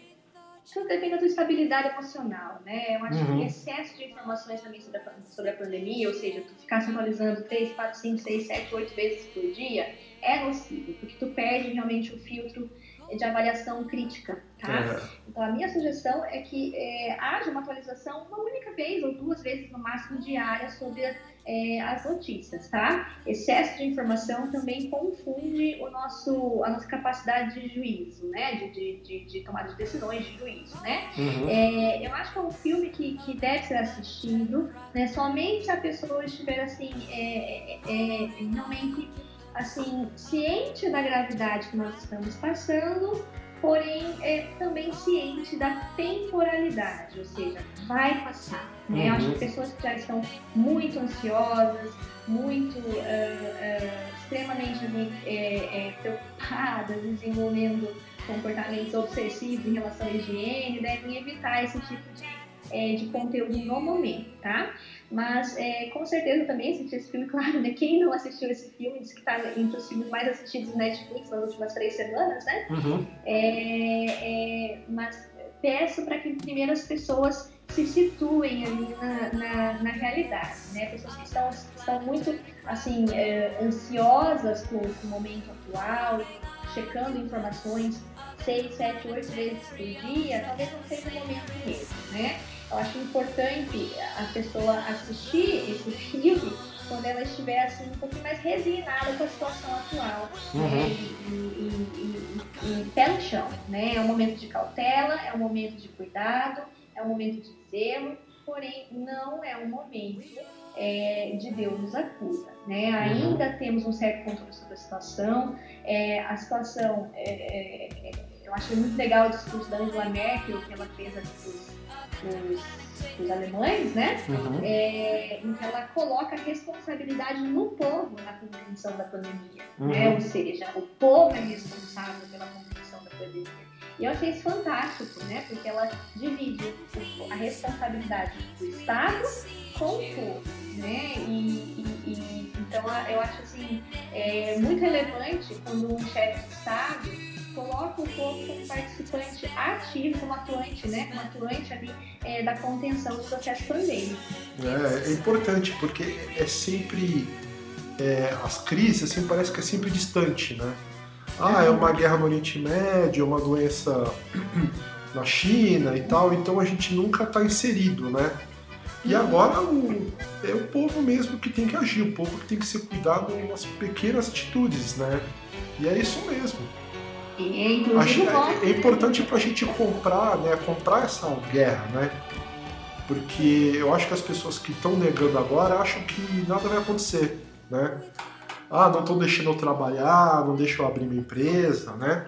tudo depende da sua estabilidade emocional, né? Eu acho uhum. que excesso de informações também sobre a, sobre a pandemia, ou seja, tu ficar se atualizando 3, 4, 5, 6, 7, 8 vezes por dia, é nocivo, porque tu perde realmente o filtro de avaliação crítica, tá? É. Então a minha sugestão é que é, haja uma atualização uma única vez ou duas vezes no máximo diária sobre é, as notícias, tá? Excesso de informação também confunde o nosso, a nossa capacidade de juízo, né? De, de, de, de tomada de decisões, de juízo, né? Uhum. É, eu acho que é um filme que, que deve ser assistido, né? Somente se a pessoa estiver, assim, é, é, é realmente, assim, ciente da gravidade que nós estamos passando, porém é também ciente da temporalidade, ou seja, vai passar. Né? Uhum. Acho que pessoas que já estão muito ansiosas, muito uh, uh, extremamente é, é, preocupadas, desenvolvendo comportamentos obsessivos em relação à higiene, devem evitar esse tipo de, é, de conteúdo no momento, tá? Mas é, com certeza também assisti esse filme, claro, né? Quem não assistiu esse filme, diz que está entre os filmes mais assistidos no Netflix nas últimas três semanas, né? Uhum. É, é, mas peço para que primeiro as pessoas se situem ali na, na, na, realidade, né? Pessoas que estão, estão muito, assim, é, ansiosas com, com o momento atual, checando informações seis, sete, oito vezes por dia, talvez não seja o momento mesmo, né? Eu acho importante a pessoa assistir esse filme quando ela estiver assim, um pouco mais resignada com a situação atual. Uhum. Né? E, e, e, e, pé no chão. Né? É um momento de cautela, é um momento de cuidado, é um momento de zelo, porém não é um momento é, de Deus nos acusa. Né? Uhum. Ainda temos um certo controle sobre a situação. É, a situação, é, é, é eu achei muito legal o discurso da Angela Merkel, que ela fez aqui os, os alemães, né? Uhum. É, em que ela coloca a responsabilidade no povo na contenção da pandemia, uhum. né? Ou seja, o povo é responsável pela contenção da pandemia. E eu achei isso fantástico, né? Porque ela divide a responsabilidade do Estado com o povo, né? E, e, e então eu acho assim é muito relevante quando um chefe de Estado coloca o povo como participante ativo, como atuante, né? Como atuante ali é, da contenção do processo pandêmico. É, é importante, porque é sempre. É, as crises, assim, parece que é sempre distante, né? Ah, é uma guerra no Oriente Médio, é uma doença na China e tal, então a gente nunca está inserido, né? E uhum. agora o, é o povo mesmo que tem que agir, o povo que tem que ser cuidado nas pequenas atitudes, né? E é isso mesmo. É, é importante para a gente comprar, né, comprar essa guerra, né? Porque eu acho que as pessoas que estão negando agora acham que nada vai acontecer, né? Ah, não estão deixando eu trabalhar, não deixam eu abrir minha empresa, né?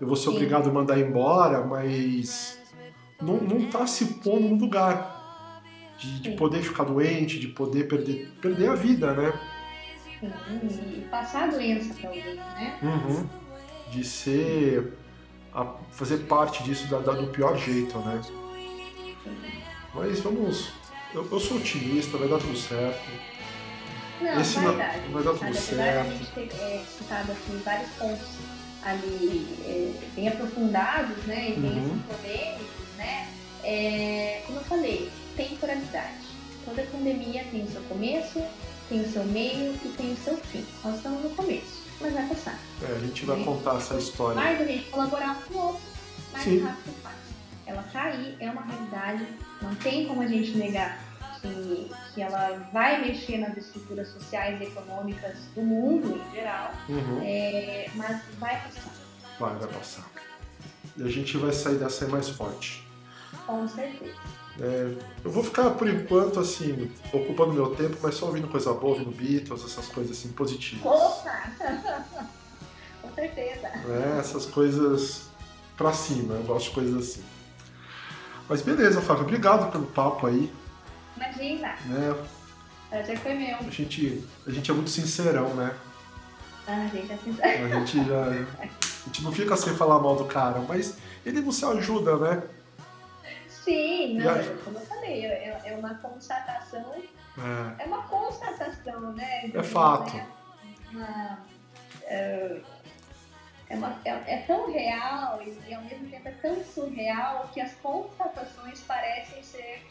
Eu vou ser Sim. obrigado a mandar embora, mas não, não tá se pondo no lugar de, de poder ficar doente, de poder perder, perder a vida, né? Sim, e passar a doença para alguém, né? Uhum de ser a fazer parte disso da, da, do pior jeito, né? Mas vamos, eu, eu, sou otimista, vai dar tudo certo. Não, Esse vai, dar, vai dar tudo certo. A gente ter é, citado aqui vários pontos ali é, bem aprofundados, né, e bem uhum. assim, polêmicos, né? É, como eu falei, temporalidade. Toda pandemia tem o seu começo, tem o seu meio e tem o seu fim. Nós estamos no começo mas vai passar. É, a gente vai contar essa história. Mais a gente colaborar com o outro, mais Sim. rápido faz. Ela tá aí, é uma realidade, não tem como a gente negar que, que ela vai mexer nas estruturas sociais e econômicas do mundo em geral, uhum. é, mas vai passar. Vai, vai passar. E a gente vai sair dessa mais forte. Com certeza. É, eu vou ficar por enquanto assim, ocupando meu tempo, mas só ouvindo coisa boa, ouvindo Beatles, essas coisas assim positivas. Opa! Com certeza. É, essas coisas pra cima, eu gosto de coisas assim. Mas beleza, Flávio, obrigado pelo papo aí. Imagina. Né? Prazer foi meu. A gente, a gente é muito sincerão, né? Ah, a gente é sincero. A gente já. A gente não fica sem falar mal do cara, mas ele não se ajuda, né? Sim, não, a... como eu falei, é, é uma constatação. É. é. uma constatação, né? É fato. Né? Uma, é, é, uma, é, é, tão real e, e, ao mesmo tempo é tão surreal que as constatações parecem ser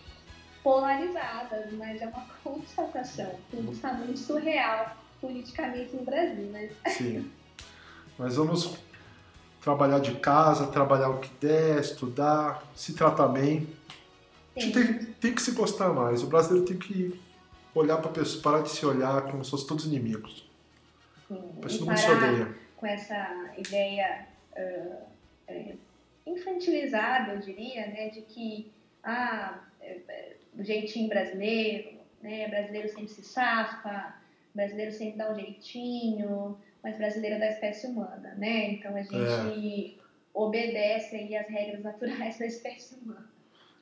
polarizadas, mas é uma constatação. Tudo está muito surreal politicamente no Brasil, né? Sim. Mas vamos trabalhar de casa, trabalhar o que der, estudar, se tratar bem. A gente tem, tem que se gostar mais. O brasileiro tem que olhar para pessoa, parar de se olhar como se fossem todos inimigos. Sim. E todo mundo se odeia. com essa ideia é, infantilizada, eu diria, né, de que ah, é, é, o jeitinho brasileiro, né, brasileiro sempre se safa, brasileiro sempre dá um jeitinho, mas brasileiro é da espécie humana, né? Então a gente obedece aí às regras naturais da espécie humana.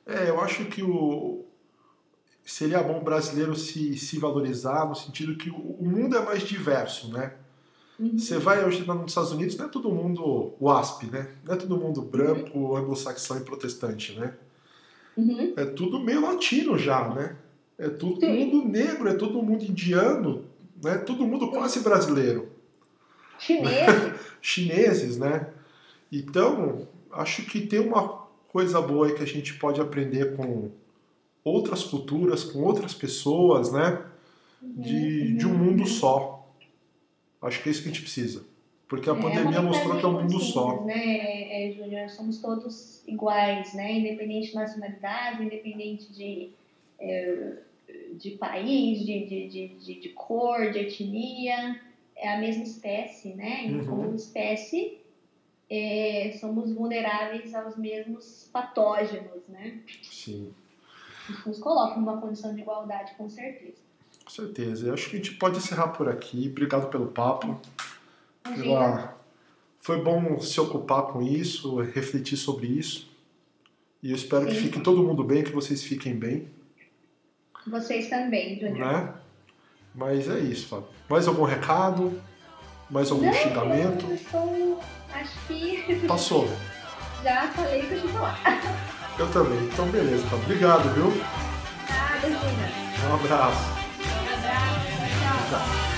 É, eu acho que o seria bom o brasileiro se, se valorizar no sentido que o, o mundo é mais diverso, né? Você vai hoje nos Estados Unidos, não é todo mundo WASP, né? Não é todo mundo branco, anglo-saxão e protestante, né? Uhum. É tudo meio latino já, né? É Sim. mundo negro, é todo mundo indiano, né? Todo mundo quase brasileiro. Chinês, Chineses, né? Então, acho que tem uma coisa boa aí que a gente pode aprender com outras culturas, com outras pessoas, né? De, de um mundo só. Acho que é isso que a gente precisa. Porque a É, pandemia mostrou que é um mundo só. simples, Né, é, Júnior, somos todos iguais, né? Independente de nacionalidade, independente de, é, de país, de, de, de, de cor, de etnia, é a mesma espécie, né? E Uhum. como espécie, é, somos vulneráveis aos mesmos patógenos, né? Sim, Isso nos coloca numa condição de igualdade, com certeza. com certeza. Eu acho que a gente pode encerrar por aqui. Obrigado pelo papo. Pela... Foi bom se ocupar com isso, refletir sobre isso. E eu espero que Sim. fique todo mundo bem, que vocês fiquem bem, vocês também, Júnior. né? Mas é isso, Fábio. Mais algum recado? Mais algum Não, xingamento? Eu acho que Passou. já falei que eu tinha falar. Eu também. Então, beleza, Fábio. Obrigado, viu? Júnior. Um abraço. Um abraço, tchau. Tchau.